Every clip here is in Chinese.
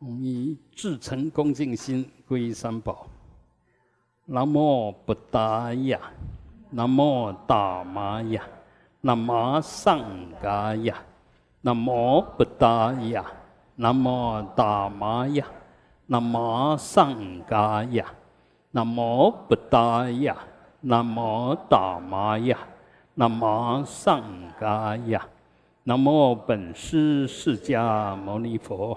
我们以至诚恭敬心皈依三宝。南无布达雅，南无达玛雅，南无上伽雅，南无布达雅，南无达玛雅，南无上伽雅，南无布达雅，南无达玛雅，南无上伽雅，南无本师释迦牟尼佛。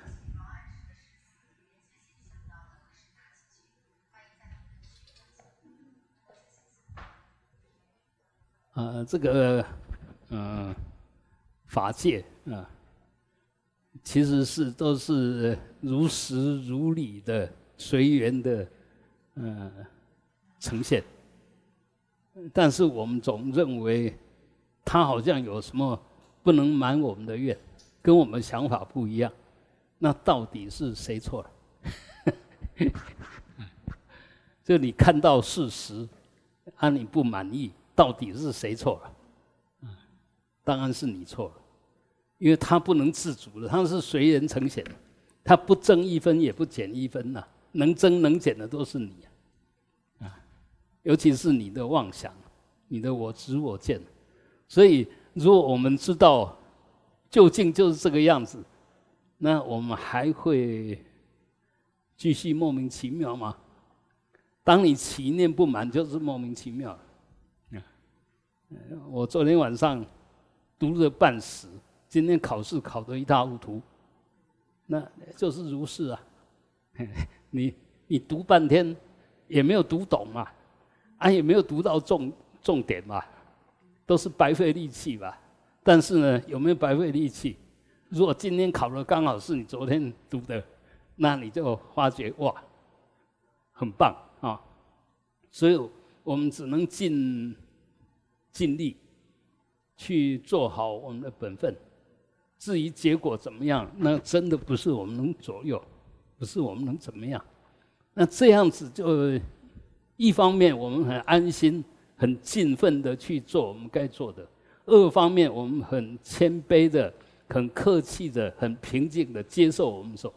呃，这个，嗯，法界啊，其实是都是如实如理的随缘的，嗯，呈现。但是我们总认为，他好像有什么不能满我们的愿，跟我们想法不一样。那到底是谁错了？就你看到事实，啊，你不满意。到底是谁错了？当然是你错了，因为他不能自主的，他是随人呈现，他不增一分也不减一分呐，能增能减的都是你啊，尤其是你的妄想，你的我执我见，所以如果我们知道究竟就是这个样子，那我们还会继续莫名其妙吗？当你起念不满，就是莫名其妙。我昨天晚上读了半死，今天考试考得一塌糊涂，那就是如是啊。你你读半天也没有读懂嘛，啊也没有读到重重点嘛，都是白费力气吧。但是呢，有没有白费力气？如果今天考的刚好是你昨天读的，那你就发觉哇，很棒啊。所以我们只能尽。尽力去做好我们的本分，至于结果怎么样，那真的不是我们能左右，不是我们能怎么样。那这样子就一方面我们很安心、很尽奋的去做我们该做的；二方面我们很谦卑的、很客气的、很平静的接受我们所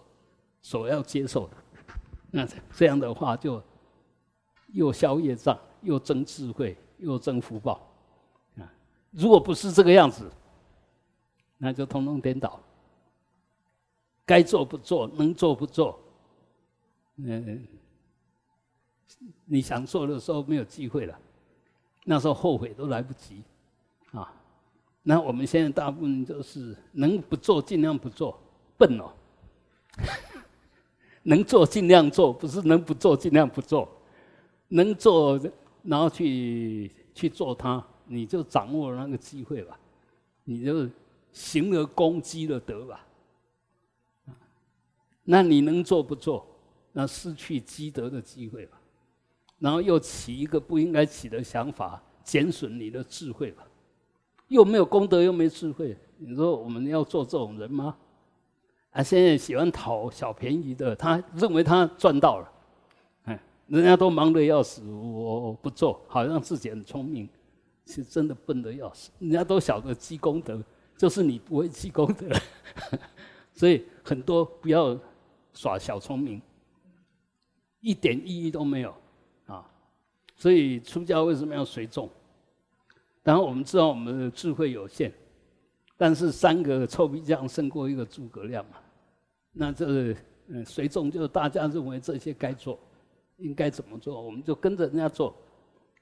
所要接受的。那这样的话，就又消业障，又增智慧，又增福报。如果不是这个样子，那就通通颠倒。该做不做，能做不做，嗯，你想做的时候没有机会了，那时候后悔都来不及，啊。那我们现在大部分就是能不做尽量不做，笨哦。能做尽量做，不是能不做尽量不做，能做然后去去做它。你就掌握了那个机会吧，你就行了功积了德吧。那你能做不做？那失去积德的机会吧。然后又起一个不应该起的想法，减损你的智慧吧。又没有功德，又没智慧，你说我们要做这种人吗？啊，现在喜欢讨小便宜的，他认为他赚到了，哎，人家都忙得要死，我不做好像自己很聪明。是真的笨的要死，人家都晓得积功德，就是你不会积功德，所以很多不要耍小聪明，一点意义都没有啊！所以出家为什么要随众？然后我们知道我们的智慧有限，但是三个臭皮匠胜过一个诸葛亮嘛。那这个嗯随众就是大家认为这些该做，应该怎么做，我们就跟着人家做，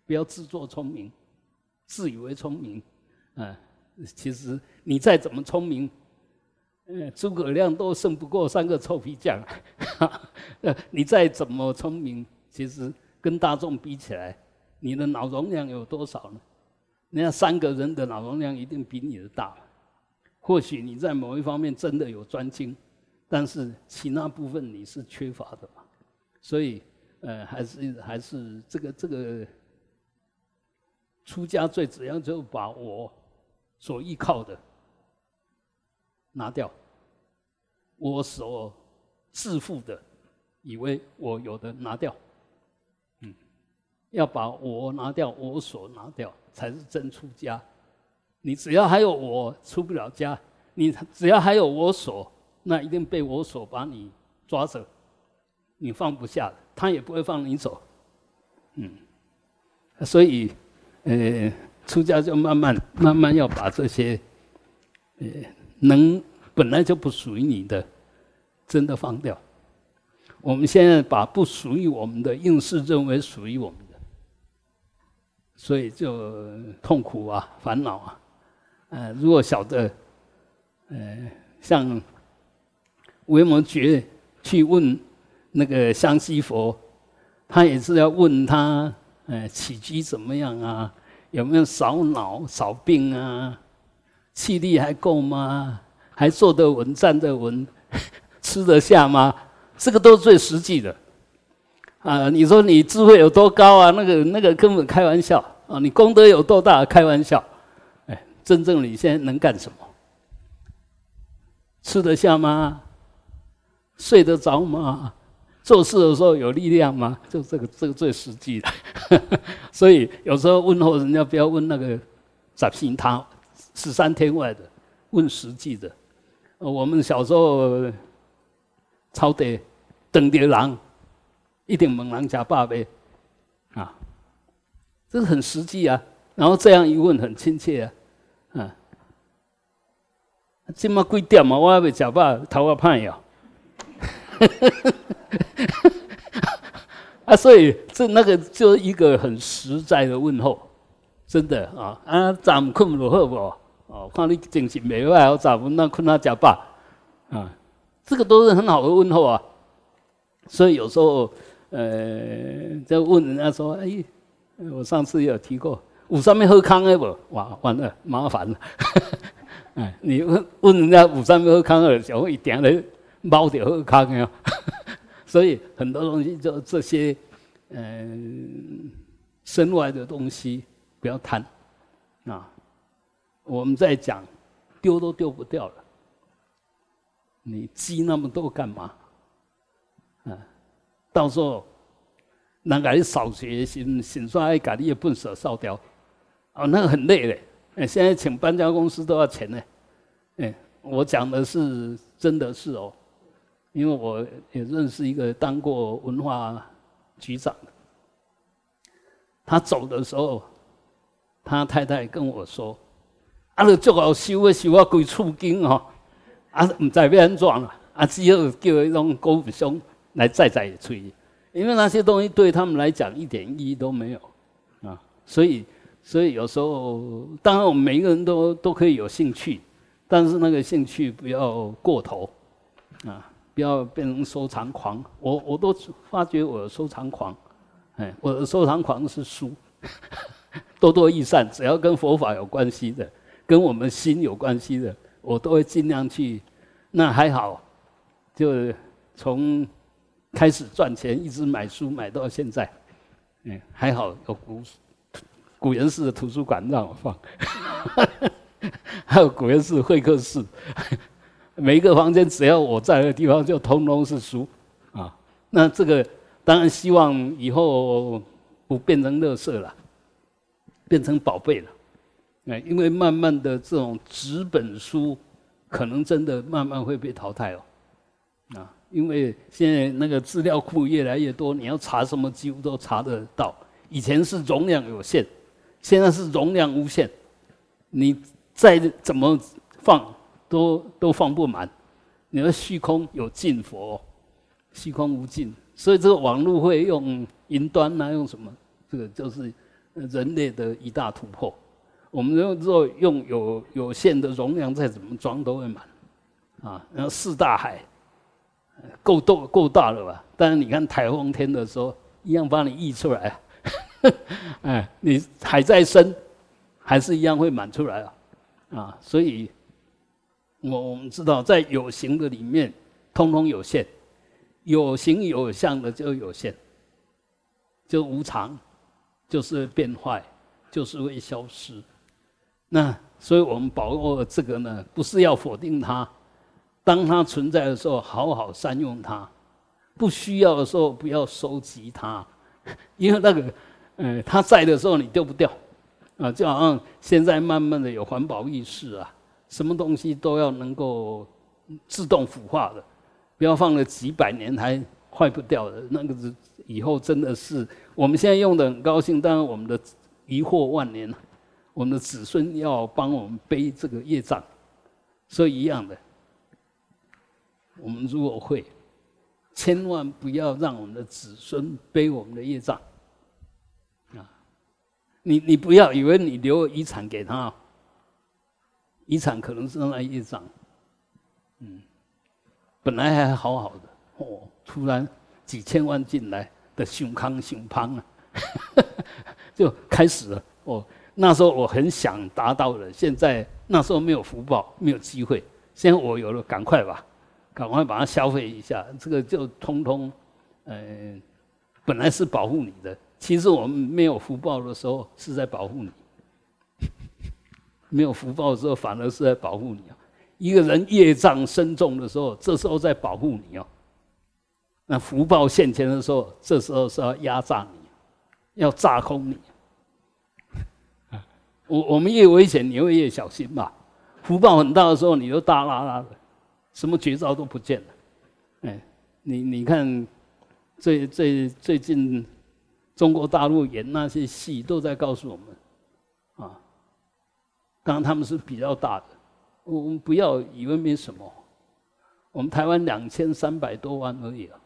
不要自作聪明。自以为聪明，啊，其实你再怎么聪明，嗯，诸葛亮都胜不过三个臭皮匠。呃，你再怎么聪明，其实跟大众比起来，你的脑容量有多少呢？人家三个人的脑容量一定比你的大。或许你在某一方面真的有专精，但是其他部分你是缺乏的嘛，所以呃，还是还是这个这个出家最主要就把我所依靠的拿掉，我所自负的以为我有的拿掉，嗯，要把我拿掉，我所拿掉才是真出家。你只要还有我出不了家，你只要还有我所。那一定被我所把你抓着，你放不下的，他也不会放你走，嗯，所以，呃，出家就慢慢慢慢要把这些，呃，能本来就不属于你的，真的放掉。我们现在把不属于我们的，硬是认为属于我们的，所以就痛苦啊，烦恼啊，呃，如果晓得，呃，像。维摩诘去问那个香积佛，他也是要问他，呃，起居怎么样啊？有没有少脑少病啊？气力还够吗？还坐得稳站得稳，吃得下吗？这个都是最实际的。啊，你说你智慧有多高啊？那个那个根本开玩笑啊！你功德有多大？开玩笑。哎，真正你现在能干什么？吃得下吗？睡得着吗？做事的时候有力量吗？就这个，这个最实际的。所以有时候问候人家，不要问那个杂心他十三天外的，问实际的。我们小时候抄的等着狼，一定猛狼加爸呗，啊，这是很实际啊。然后这样一问，很亲切啊，啊，这么贵点嘛？我还未吃饱，头发胖呀。啊，所以这那个就是一个很实在的问候，真的啊啊，咱们困不好不？哦，看你精神没坏，我咱们那困他假罢啊，这个都是很好的问候啊。所以有时候呃，在问人家说，哎，我上次有提过，五上面喝康的不？哇，完了，麻烦了。哎，你问问人家五上面喝康的，小一点嘞。猫的喝康呀，所以很多东西就这些，嗯，身外的东西不要贪，啊，我们在讲丢都丢不掉了，你积那么多干嘛？啊，到时候人家你扫学心，心算爱家你也不舍烧掉，哦，那个很累嘞。哎，现在请搬家公司都要钱呢。哎，我讲的是真的是哦。因为我也认识一个当过文化局长的，他走的时候，他太太跟我说：“啊，你最好修啊修啊，鬼出经哦，啊，唔知要安怎啦，啊，只有叫一种高兄来再再吹，因为那些东西对他们来讲一点意义都没有啊，所以，所以有时候，当然我们每一个人都都可以有兴趣，但是那个兴趣不要过头啊。”不要变成收藏狂，我我都发觉我收藏狂，哎，我的收藏狂是书，多多益善，只要跟佛法有关系的，跟我们心有关系的，我都会尽量去。那还好，就从开始赚钱，一直买书买到现在，嗯，还好有古古元寺的图书馆让我放，还有古元寺会客室。每一个房间只要我在的地方，就通通是书，啊，那这个当然希望以后不变成垃圾了，变成宝贝了，哎，因为慢慢的这种纸本书可能真的慢慢会被淘汰哦，啊，因为现在那个资料库越来越多，你要查什么几乎都查得到，以前是容量有限，现在是容量无限，你再怎么放。都都放不满，你说虚空有尽佛，虚空无尽，所以这个网络会用云端呐，用什么？这个就是人类的一大突破。我们如果用有有限的容量，再怎么装都会满，啊，然后四大海够多够大了吧？但是你看台风天的时候，一样把你溢出来，哎，你海再深，还是一样会满出来啊，啊，所以。我我们知道，在有形的里面，通通有限，有形有相的就有限，就无常，就是变坏，就是会消失。那所以我们把握这个呢，不是要否定它，当它存在的时候，好好善用它；不需要的时候，不要收集它，因为那个，嗯，它在的时候你丢不掉，啊，就好像现在慢慢的有环保意识啊，什么东西都要能够自动腐化的，不要放了几百年还坏不掉的，那个是以后真的是我们现在用的很高兴，当然我们的疑惑万年。我们的子孙要帮我们背这个业障，所以一样的，我们如果会，千万不要让我们的子孙背我们的业障，啊，你你不要以为你留遗产给他，遗产可能是那业障，嗯，本来还好好的，哦，突然几千万进来的熊康熊胖啊，就开始了，哦。那时候我很想达到的，现在那时候没有福报，没有机会。现在我有了，赶快吧，赶快把它消费一下。这个就通通，嗯，本来是保护你的，其实我们没有福报的时候是在保护你。没有福报的时候，反而是在保护你啊。一个人业障深重的时候，这时候在保护你哦。那福报现前的时候，这时候是要压榨你，要榨空你。我我们越危险，你会越小心嘛。福报很大的时候，你就大拉拉的，什么绝招都不见了。哎，你你看，最最最近中国大陆演那些戏，都在告诉我们，当然他们是比较大的，我们不要以为没什么。我们台湾两千三百多万而已啊，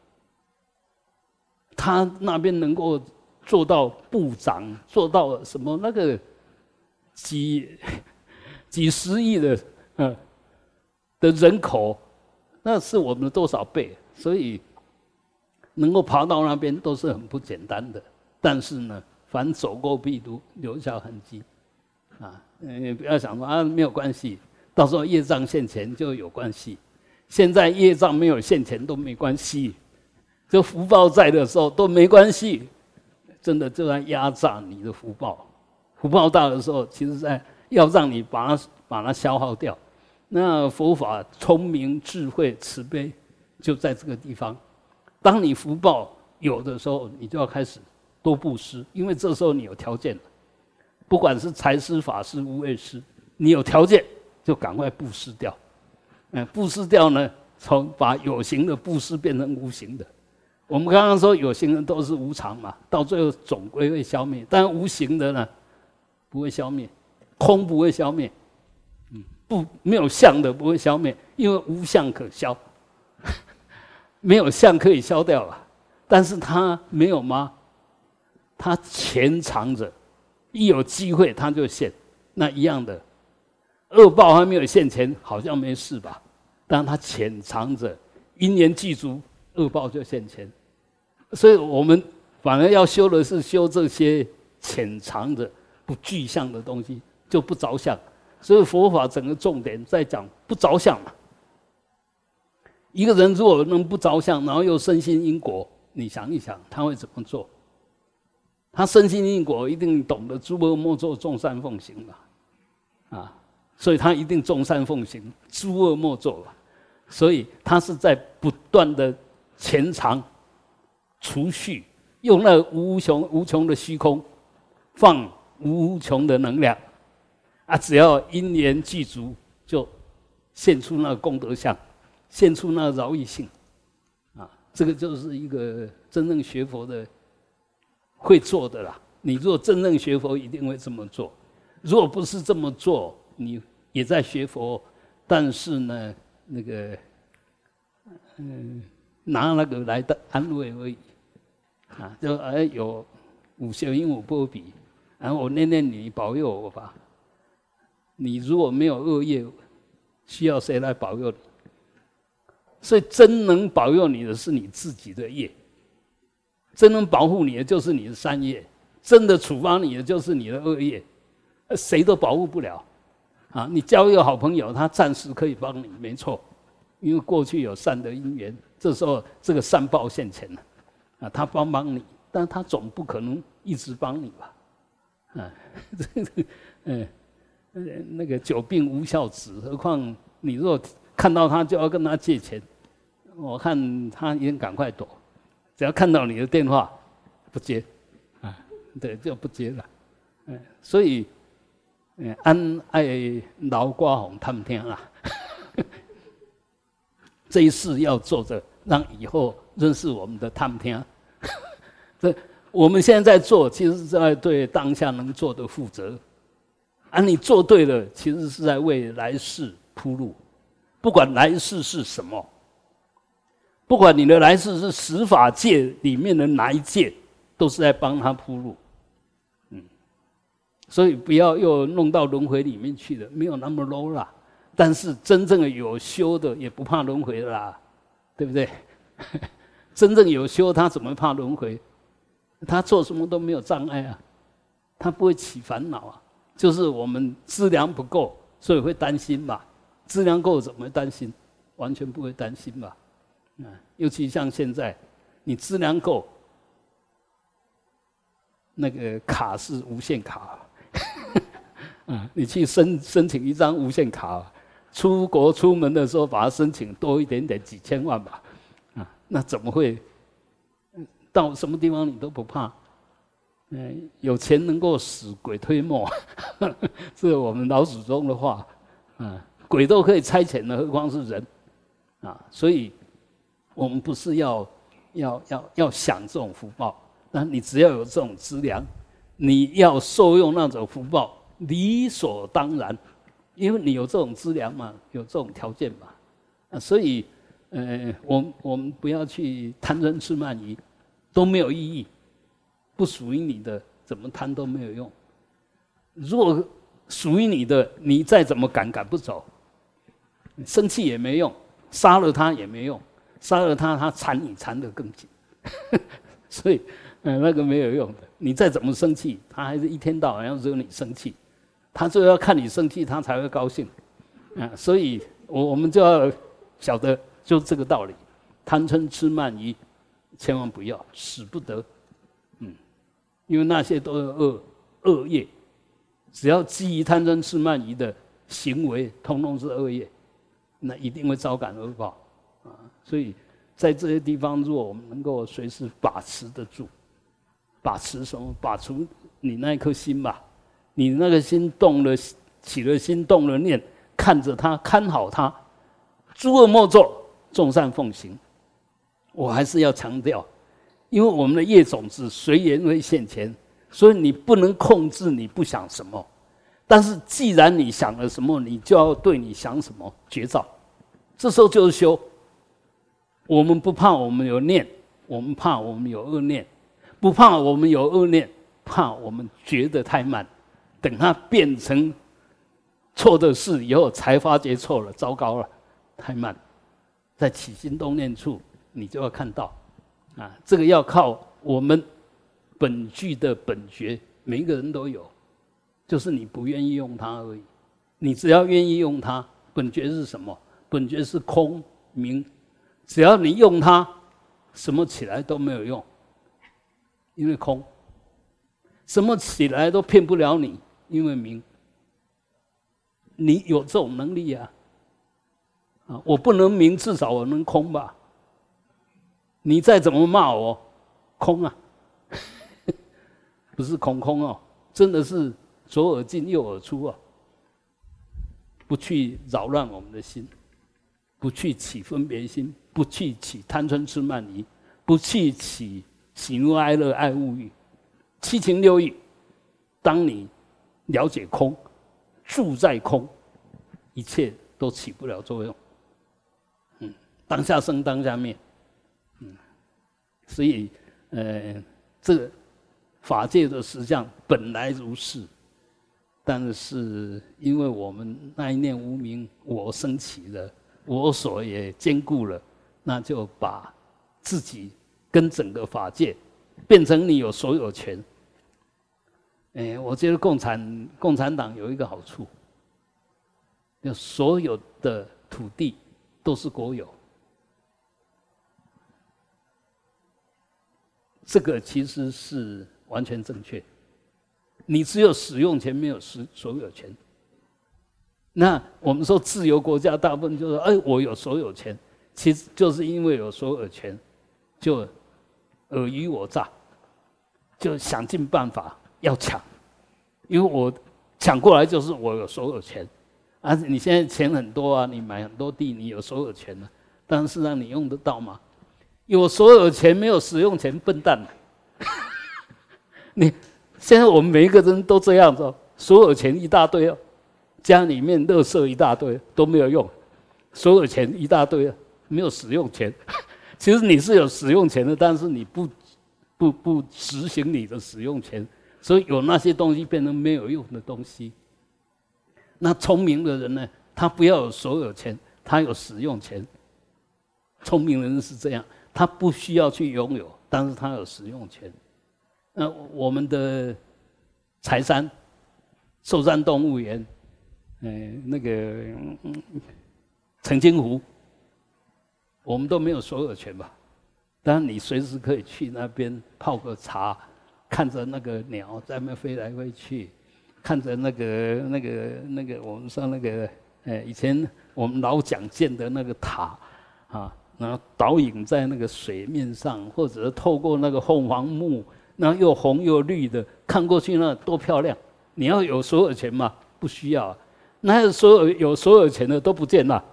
他那边能够做到部长，做到什么那个？几 几十亿的嗯的人口，那是我们的多少倍？所以能够爬到那边都是很不简单的。但是呢，凡走过必留留下痕迹啊！你，不要想说啊没有关系，到时候业障现前就有关系。现在业障没有现前都没关系，这福报在的时候都没关系。真的就在压榨你的福报。福报大的时候，其实在要让你把它把它消耗掉。那佛法聪明、智慧、慈悲，就在这个地方。当你福报有的时候，你就要开始多布施，因为这时候你有条件了。不管是财施、法施、无畏施，你有条件就赶快布施掉。嗯，布施掉呢，从把有形的布施变成无形的。我们刚刚说有形的都是无常嘛，到最后总归会消灭。但无形的呢？不会消灭，空不会消灭，嗯，不没有相的不会消灭，因为无相可消，没有相可以消掉了，但是它没有吗？它潜藏着，一有机会他就现，那一样的，恶报还没有现前，好像没事吧？但他潜藏着，因缘具足，恶报就现前，所以我们反而要修的是修这些潜藏着。不具象的东西就不着相，所以佛法整个重点在讲不着相嘛。一个人如果能不着相，然后又深信因果，你想一想他会怎么做？他深信因果，一定懂得诸恶莫作，众善奉行嘛，啊，所以他一定众善奉行，诸恶莫作嘛。所以他是在不断的潜藏、储蓄，用那无穷无穷的虚空放。无穷的能量啊！只要因缘具足，就现出那功德相，现出那个饶益性啊！这个就是一个真正学佛的会做的啦。你如果真正学佛，一定会这么做；如果不是这么做，你也在学佛，但是呢，那个嗯，拿那个来的安慰而已啊！就哎有五修因五波比。然后我念念你保佑我吧。你如果没有恶业，需要谁来保佑你？所以真能保佑你的是你自己的业，真能保护你的就是你的善业，真的处罚你的就是你的恶业，谁都保护不了。啊，你交一个好朋友，他暂时可以帮你，没错，因为过去有善的因缘，这时候这个善报现前了，啊，他帮帮你，但他总不可能一直帮你吧，啊，这个，嗯，那个久病无孝子，何况你若看到他就要跟他借钱，我看他也赶快躲，只要看到你的电话不接，啊，对，就不接了，嗯，所以，嗯，安爱劳瓜红他们听啊。这一世要做着，让以后认识我们的他们听。这我们现在在做，其实是在对当下能做的负责。啊，你做对了，其实是在为来世铺路。不管来世是什么，不管你的来世是十法界里面的哪一界，都是在帮他铺路。嗯，所以不要又弄到轮回里面去了，没有那么 low 啦。但是真正的有修的也不怕轮回啦，对不对？真正有修，他怎么怕轮回？他做什么都没有障碍啊，他不会起烦恼啊。就是我们资粮不够，所以会担心嘛。资粮够怎么会担心？完全不会担心嘛。啊，尤其像现在，你资粮够，那个卡是无限卡，啊，你去申申请一张无限卡。出国出门的时候，把它申请多一点点，几千万吧，啊，那怎么会？到什么地方你都不怕？嗯，有钱能够使鬼推磨，这 是我们老祖宗的话，啊，鬼都可以差遣的，何况是人？啊，所以我们不是要要要要享这种福报，那你只要有这种资粮，你要受用那种福报，理所当然。因为你有这种资粮嘛，有这种条件嘛，啊，所以，呃，我我们不要去贪嗔痴慢疑，都没有意义，不属于你的，怎么贪都没有用。如果属于你的，你再怎么赶赶不走，生气也没用，杀了他也没用，杀了他他缠你缠得更紧，所以，嗯，那个没有用的。你再怎么生气，他还是一天到晚要惹你生气。他就要看你生气，他才会高兴，啊，所以我我们就要晓得就这个道理，贪嗔痴慢疑，千万不要使不得，嗯，因为那些都是恶恶业，只要基于贪嗔痴慢疑的行为，通通是恶业，那一定会招感恶报，所以在这些地方，如果我们能够随时把持得住，把持什么？把持你那一颗心吧。你那个心动了，起了心动了念，看着他，看好他，诸恶莫作，众善奉行。我还是要强调，因为我们的业种子随缘会现前，所以你不能控制你不想什么。但是既然你想了什么，你就要对你想什么绝照。这时候就是修。我们不怕我们有念，我们怕我们有恶念，不怕我们有恶念，怕我们觉得太慢。等它变成错的事以后，才发觉错了，糟糕了，太慢。在起心动念处，你就要看到，啊，这个要靠我们本具的本觉，每一个人都有，就是你不愿意用它而已。你只要愿意用它，本觉是什么？本觉是空明，只要你用它，什么起来都没有用，因为空，什么起来都骗不了你。因为明，你有这种能力呀，啊，我不能明，至少我能空吧。你再怎么骂我，空啊，不是空空哦，真的是左耳进右耳出啊，不去扰乱我们的心，不去起分别心，不去起贪嗔痴慢疑，不去起喜怒哀乐爱物欲，七情六欲，当你。了解空，住在空，一切都起不了作用。嗯，当下生，当下灭。嗯，所以，呃，这法界的实相本来如是，但是因为我们那一念无明，我升起了，我所也兼顾了，那就把自己跟整个法界变成你有所有权。哎，我觉得共产共产党有一个好处，就所有的土地都是国有。这个其实是完全正确。你只有使用权，没有使所有权。那我们说自由国家，大部分就是哎，我有所有权，其实就是因为有所有权，就尔虞我诈，就想尽办法要抢，因为我抢过来就是我有所有权。啊，你现在钱很多啊，你买很多地，你有所有权了，但是让你用得到吗？有所有权没有使用权，笨蛋！你现在我们每一个人都这样子，所有钱一大堆哦，家里面垃圾一大堆都没有用，所有钱一大堆啊，没有使用权。其实你是有使用权的，但是你不不不执行你的使用权，所以有那些东西变成没有用的东西。那聪明的人呢？他不要有所有权，他有使用权。聪明人是这样，他不需要去拥有，但是他有使用权。那我们的财山、寿山动物园，嗯，那个澄清湖，我们都没有所有权吧？当然，你随时可以去那边泡个茶，看着那个鸟在那飞来飞去。看着那个、那个、那个，我们说那个，哎，以前我们老讲建的那个塔，啊，然后倒影在那个水面上，或者透过那个凤凰木，那又红又绿的，看过去那多漂亮！你要有所有权吗？不需要，那所有有所有权的都不见了，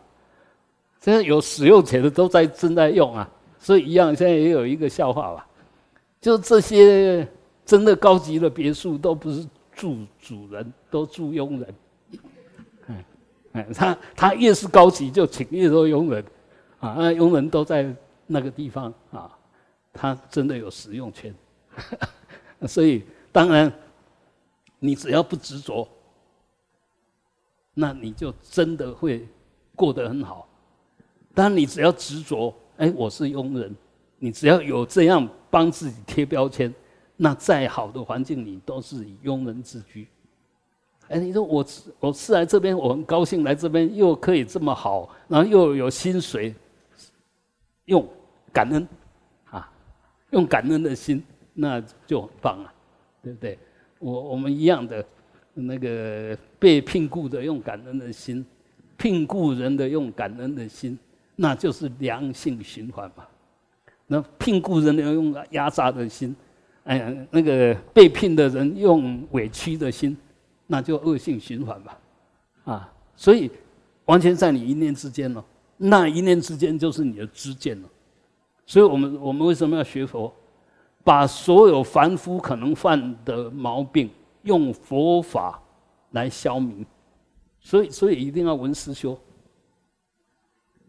现在有使用权的都在正在用啊，所以一样，现在也有一个笑话吧，就这些真的高级的别墅都不是。住主人都住佣人，嗯，哎，他他越是高级，就请越多佣人，啊，那佣人都在那个地方啊，他真的有使用权，所以当然，你只要不执着，那你就真的会过得很好。当你只要执着，哎，我是佣人，你只要有这样帮自己贴标签。那再好的环境，你都是以庸人自居。哎，你说我我是来这边，我很高兴来这边，又可以这么好，然后又有薪水，用感恩啊，用感恩的心，那就很棒啊，对不对？我我们一样的，那个被聘雇的用感恩的心，聘雇人的用感恩的心，那就是良性循环嘛。那聘雇人的用压榨的心。哎呀，那个被聘的人用委屈的心，那就恶性循环吧，啊，所以完全在你一念之间了，那一念之间就是你的知见了。所以我们我们为什么要学佛？把所有凡夫可能犯的毛病，用佛法来消弭。所以所以一定要闻思修，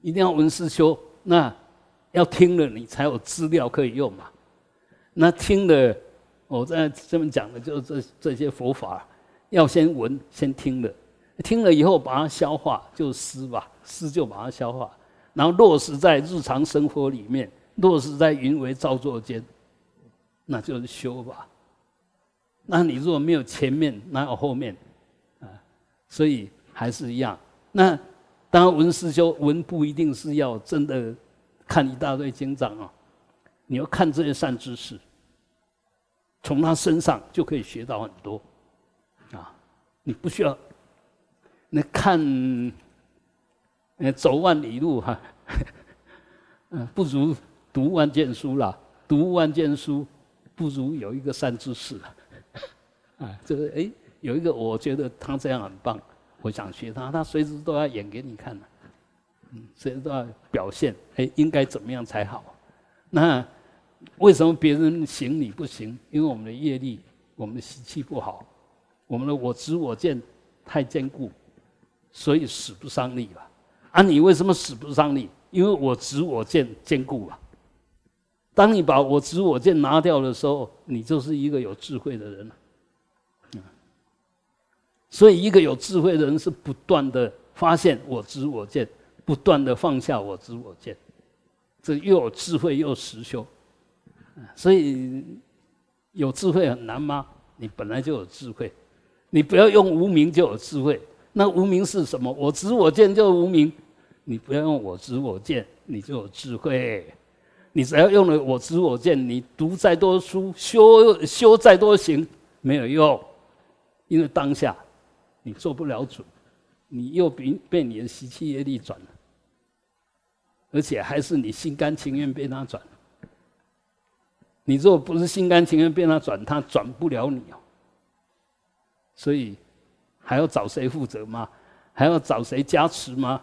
一定要闻思修，那要听了你才有资料可以用嘛。那听了，我在这边讲的，就是这这些佛法，要先闻，先听了，听了以后把它消化，就思吧，思就把它消化，然后落实在日常生活里面，落实在云为造作间，那就是修吧。那你如果没有前面，哪有后面？啊，所以还是一样。那当然，闻师修，闻不一定是要真的看一大堆经章啊。你要看这些善知识，从他身上就可以学到很多，啊，你不需要，那看，呃，走万里路哈，嗯，不如读万卷书啦。读万卷书不如有一个善知识，啊，这个哎，有一个我觉得他这样很棒，我想学他，他随时都要演给你看嗯，随时都要表现，哎，应该怎么样才好？那为什么别人行你不行？因为我们的业力，我们的习气不好，我们的我执我见太坚固，所以使不上力了。啊，你为什么使不上力？因为我执我见坚固了。当你把我执我见拿掉的时候，你就是一个有智慧的人了。所以，一个有智慧的人是不断的发现我执我见，不断的放下我执我见。这又有智慧又实修，所以有智慧很难吗？你本来就有智慧，你不要用无名就有智慧。那无名是什么？我执我见就无名，你不要用我知我见，你就有智慧。你只要用了我知我见，你读再多书，修修再多行，没有用，因为当下你做不了主，你又被被你的习气业力转了，而且还是你心甘情愿被他转。你如果不是心甘情愿被他转，他转不了你哦。所以还要找谁负责吗？还要找谁加持吗？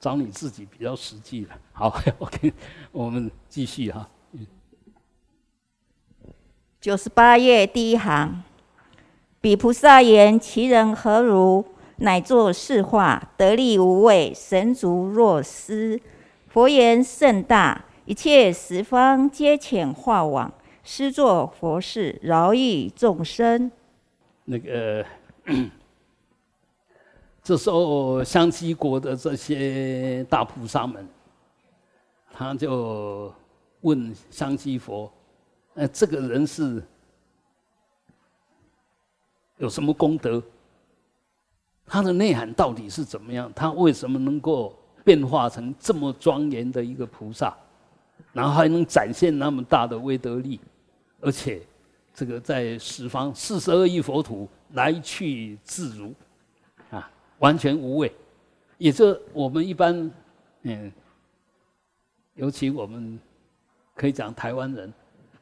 找你自己比较实际了。好，OK，我们继续哈。九十八页第一行，比菩萨言：其人何如？乃作是话，得力无畏，神足若斯。佛言甚大，一切十方皆遣化往，施作佛事，饶益众生。那个，这时候香积国的这些大菩萨们，他就问香积佛：“呃，这个人是有什么功德？他的内涵到底是怎么样？他为什么能够变化成这么庄严的一个菩萨，然后还能展现那么大的威德力，而且？”这个在十方四十二亿佛土来去自如，啊，完全无畏，也就我们一般，嗯，尤其我们可以讲台湾人，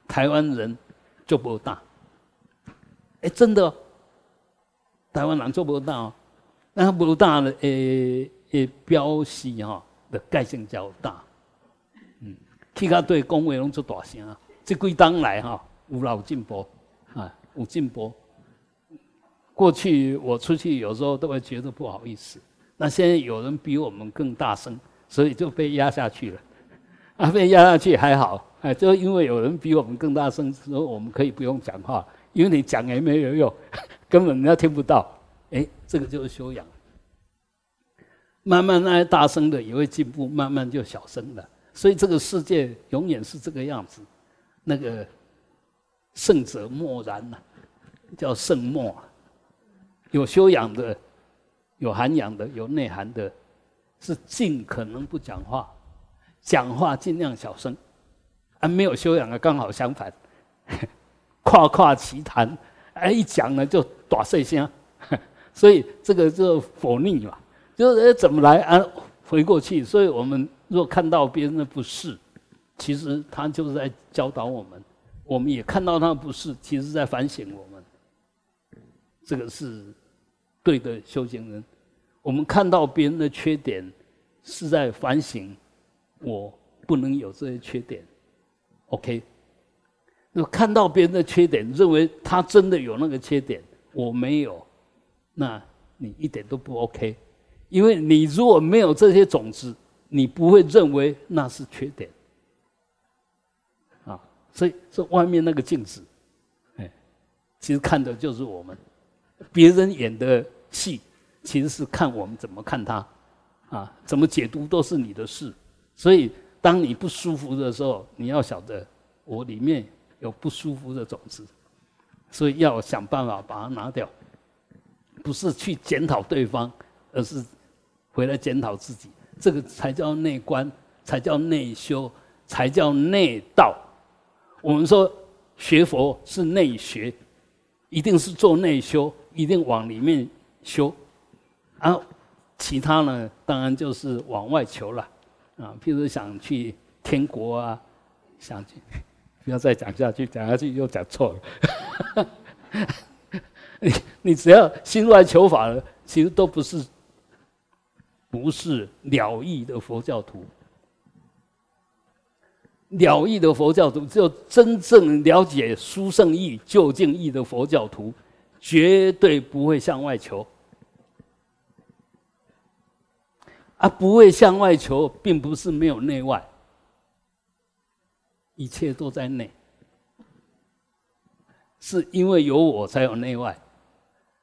台湾人就不大，哎，真的，台湾人做不大哦，那不大的，诶诶，表示哈的概性较大，嗯，其他对讲话拢做大声，这几当来哈。有老进步，啊，有进步。过去我出去有时候都会觉得不好意思，那现在有人比我们更大声，所以就被压下去了。啊，被压下去还好，哎，就因为有人比我们更大声，所以我们可以不用讲话，因为你讲也没有用，根本人家听不到。哎，这个就是修养。慢慢那大声的也会进步，慢慢就小声了。所以这个世界永远是这个样子，那个。圣者默然呐，叫圣默。有修养的、有涵养的、有内涵的，是尽可能不讲话，讲话尽量小声。啊，没有修养的刚好相反，夸夸其谈，哎，一讲呢就大碎声。所以这个就否逆嘛，就是怎么来啊回过去。所以我们若看到别人的不是，其实他就是在教导我们。我们也看到他不是，其实在反省我们。这个是对的修行人。我们看到别人的缺点，是在反省我不能有这些缺点。OK，那看到别人的缺点，认为他真的有那个缺点，我没有，那你一点都不 OK。因为你如果没有这些种子，你不会认为那是缺点。啊所以，是外面那个镜子，哎，其实看的就是我们。别人演的戏，其实是看我们怎么看他，啊，怎么解读都是你的事。所以，当你不舒服的时候，你要晓得我里面有不舒服的种子，所以要想办法把它拿掉。不是去检讨对方，而是回来检讨自己。这个才叫内观，才叫内修，才叫内道。我们说学佛是内学，一定是做内修，一定往里面修，然后其他呢，当然就是往外求了，啊，譬如想去天国啊，想去，不要再讲下去，讲下去又讲错了。你你只要心外求法了，其实都不是不是了义的佛教徒。了义的佛教徒，只有真正了解殊胜义、究竟义的佛教徒，绝对不会向外求。啊，不会向外求，并不是没有内外，一切都在内，是因为有我才有内外。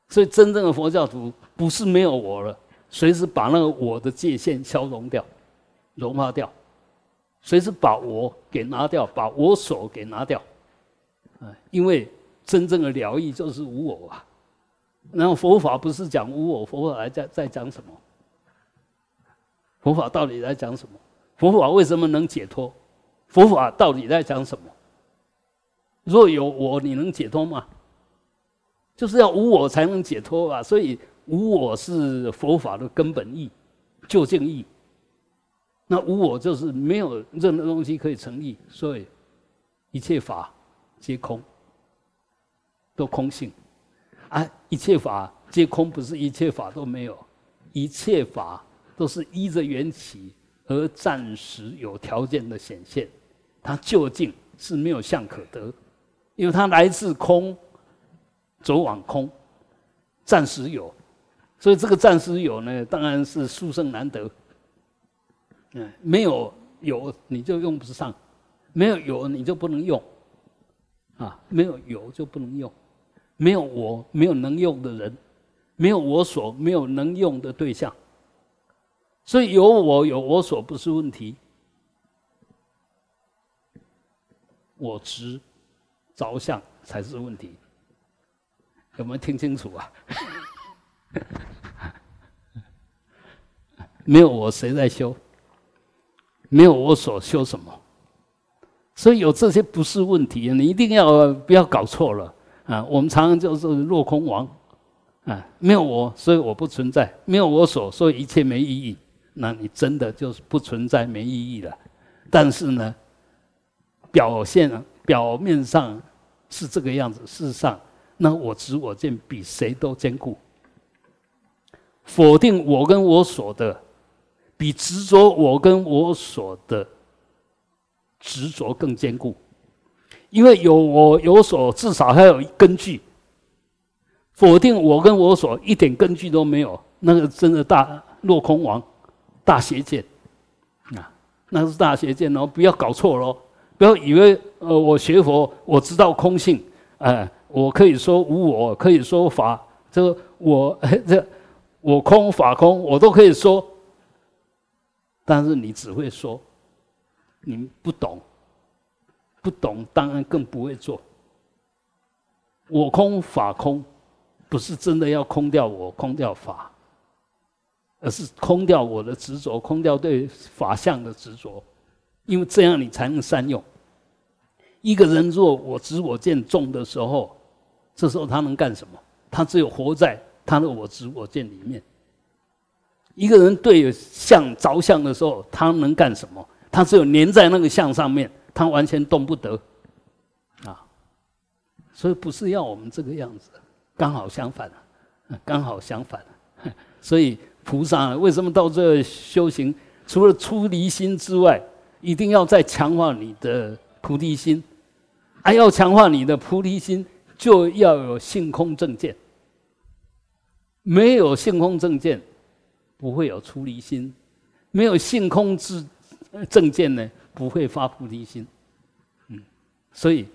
所以，真正的佛教徒不是没有我了，随时把那个我的界限消融掉、融化掉。随时把我给拿掉，把我所给拿掉，啊，因为真正的疗愈就是无我啊。然后佛法不是讲无我，佛法还在在讲什么？佛法到底在讲什么？佛法为什么能解脱？佛法到底在讲什么？若有我，你能解脱吗？就是要无我才能解脱啊！所以无我是佛法的根本义、究竟义。那无我就是没有任何东西可以成立，所以一切法皆空，都空性。啊，一切法皆空，不是一切法都没有，一切法都是依着缘起而暂时有条件的显现，它究竟是没有相可得，因为它来自空，走往空，暂时有，所以这个暂时有呢，当然是殊胜难得。嗯，没有有你就用不上，没有有你就不能用，啊，没有有就不能用。没有我，没有能用的人；没有我所，没有能用的对象。所以有我有我所不是问题，我执着相才是问题。有没有听清楚啊？没有我，谁在修？没有我所修什么？所以有这些不是问题，你一定要不要搞错了。啊，我们常常就是落空王，啊，没有我，所以我不存在；没有我所，所以一切没意义。那你真的就是不存在、没意义了。但是呢，表现表面上是这个样子，事实上，那我执我见比谁都坚固。否定我跟我所的，比执着我跟我所的执着更坚固。因为有我有所，至少还有根据。否定我跟我所一点根据都没有，那个真的大落空王，大邪见，啊，那是大邪见哦！不要搞错喽，不要以为呃我学佛我知道空性，哎，我可以说无我，可以说法，这个我 这我空法空我都可以说，但是你只会说，你不懂。不懂，当然更不会做。我空法空，不是真的要空掉我、空掉法，而是空掉我的执着，空掉对法相的执着。因为这样你才能善用。一个人若我执我见重的时候，这时候他能干什么？他只有活在他的我执我见里面。一个人对相着相的时候，他能干什么？他只有粘在那个相上面。他完全动不得，啊，所以不是要我们这个样子，刚好相反，刚好相反。所以菩萨为什么到这修行，除了出离心之外，一定要再强化你的菩提心，还要强化你的菩提心，就要有性空正见。没有性空正见，不会有出离心；没有性空之正见呢？不会发菩提心，嗯，所以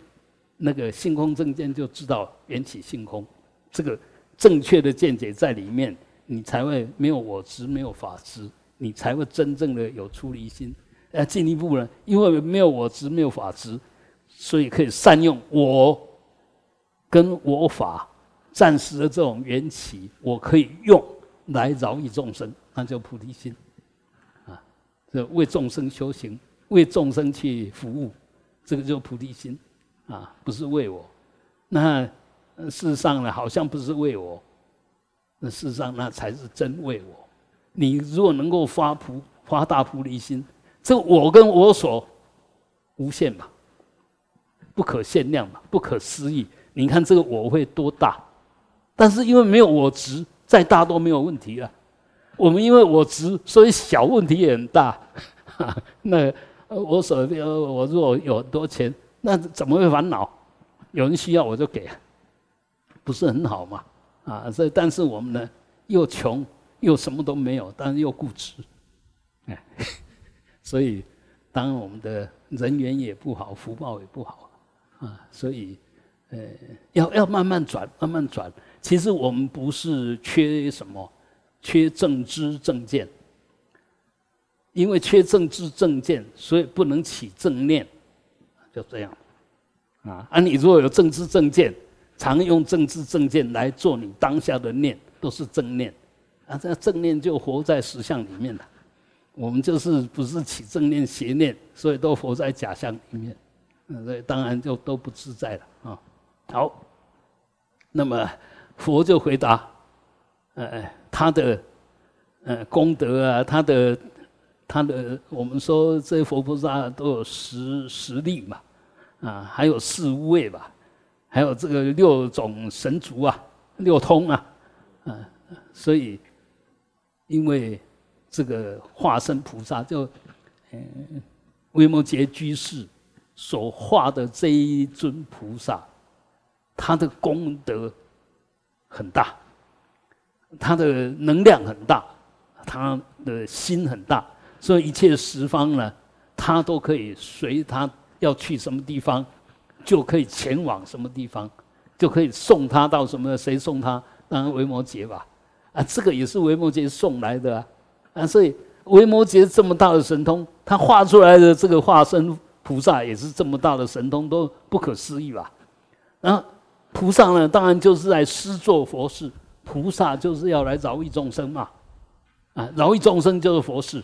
那个性空正见就知道缘起性空，这个正确的见解在里面，你才会没有我执，没有法执，你才会真正的有出离心。呃，进一步呢，因为没有我执，没有法执，所以可以善用我跟我法暂时的这种缘起，我可以用来饶益众生，那叫菩提心，啊，这为众生修行。为众生去服务，这个就菩提心，啊，不是为我。那事实上呢，好像不是为我，那事实上那才是真为我。你如果能够发菩发大菩提心，这我跟我所无限嘛，不可限量嘛，不可思议。你看这个我会多大？但是因为没有我执，再大都没有问题了。我们因为我执，所以小问题也很大。那。我所我如果有很多钱，那怎么会烦恼？有人需要我就给，不是很好吗？啊，所以但是我们呢，又穷又什么都没有，但是又固执，哎，所以当我们的人缘也不好，福报也不好啊，所以呃，要要慢慢转，慢慢转。其实我们不是缺什么，缺正知正见。因为缺正知正见，所以不能起正念，就这样，啊！啊，你如果有正知正见，常用正知正见来做你当下的念，都是正念，啊，这正念就活在实相里面了，我们就是不是起正念邪念，所以都活在假象里面，嗯，所以当然就都不自在了啊。好，那么佛就回答，呃，他的呃功德啊，他的他的，我们说这佛菩萨都有十十力嘛，啊，还有四无畏吧，还有这个六种神足啊，六通啊，嗯，所以因为。这个化身菩萨，就嗯，维摩诘居士所化的这一尊菩萨，他的功德很大，他的能量很大，他的心很大，所以一切十方呢，他都可以随他要去什么地方，就可以前往什么地方，就可以送他到什么？谁送他？当然维摩诘吧。啊，这个也是维摩诘送来的啊。啊，所以维摩诘这么大的神通，他画出来的这个化身菩萨也是这么大的神通，都不可思议吧？然后菩萨呢，当然就是在施作佛事，菩萨就是要来饶益众生嘛，啊，饶益众生就是佛事。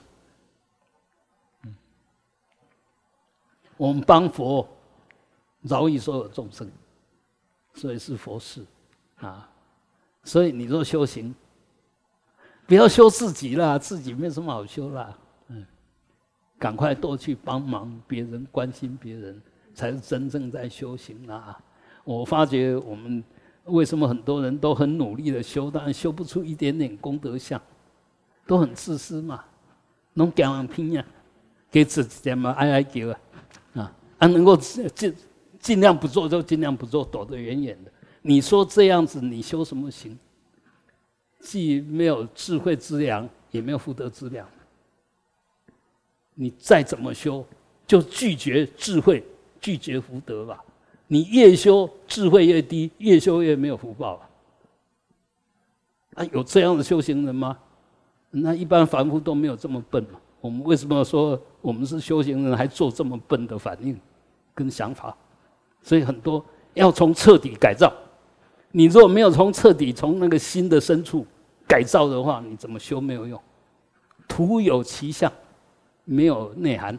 我们帮佛饶益所有众生，所以是佛事啊。所以你说修行。不要修自己啦，自己没什么好修啦。嗯，赶快多去帮忙别人，关心别人，才是真正在修行啊！我发觉我们为什么很多人都很努力的修，但修不出一点点功德相，都很自私嘛，弄讲完拼呀，给自己点嘛哀哀叫啊，啊，啊能够尽尽量不做就尽量不做，躲得远远的。你说这样子，你修什么行？既没有智慧之良，也没有福德之良。你再怎么修，就拒绝智慧，拒绝福德吧。你越修智慧越低，越修越没有福报啊！啊，有这样的修行人吗？那一般凡夫都没有这么笨嘛。我们为什么说我们是修行人，还做这么笨的反应跟想法？所以很多要从彻底改造。你如果没有从彻底从那个心的深处改造的话，你怎么修没有用？徒有其相，没有内涵，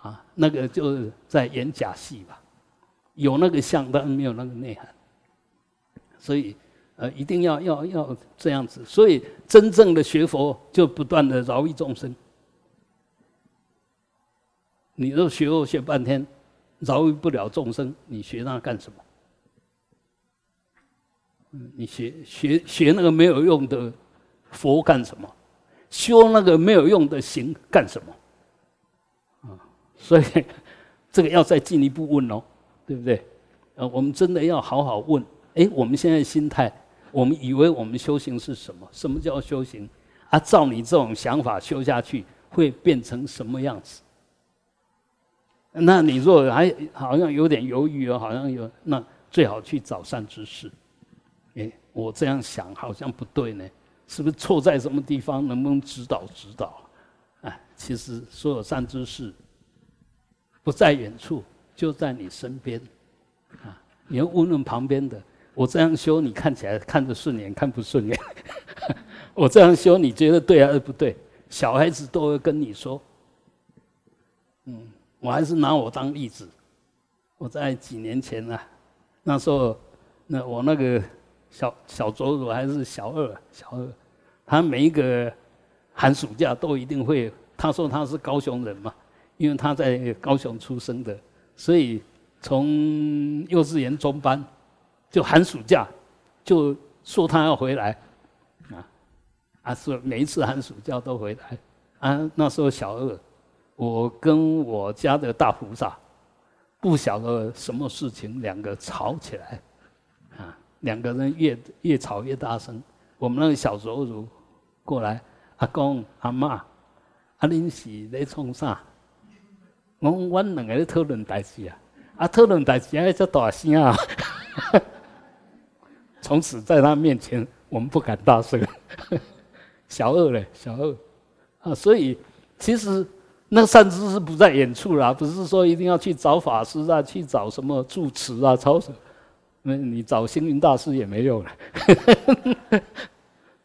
啊，那个就是在演假戏吧。有那个相，但没有那个内涵。所以，呃，一定要要要这样子。所以，真正的学佛就不断的饶益众生。你都学佛学半天，饶不了众生，你学那干什么？你学学学那个没有用的佛干什么？修那个没有用的行干什么？啊，所以这个要再进一步问哦，对不对？呃，我们真的要好好问。哎，我们现在心态，我们以为我们修行是什么？什么叫修行？啊，照你这种想法修下去，会变成什么样子？那你若还好像有点犹豫哦，好像有，那最好去找善知识。哎，我这样想好像不对呢，是不是错在什么地方？能不能指导指导？哎，其实所有善知识不在远处，就在你身边。啊，你要问问旁边的，我这样修，你看起来看着顺眼，看不顺眼？我这样修，你觉得对还是不对？小孩子都会跟你说。嗯，我还是拿我当例子。我在几年前啊，那时候，那我那个。小小左左还是小二，小二，他每一个寒暑假都一定会。他说他是高雄人嘛，因为他在高雄出生的，所以从幼稚园中班就寒暑假就说他要回来，啊，啊是每一次寒暑假都回来。啊，那时候小二，我跟我家的大菩萨不晓得什么事情，两个吵起来。啊两个人越越吵越大声，我们那个小祖儒过来，阿公阿妈，阿恁是在创啥？我我两个在讨论代志啊，啊讨论代志还叫大声啊！从此在他面前，我们不敢大声。小二嘞，小二啊，所以其实那个善知识不在远处啦，不是说一定要去找法师啊，去找什么住持啊，找什。那你找星云大师也没用了，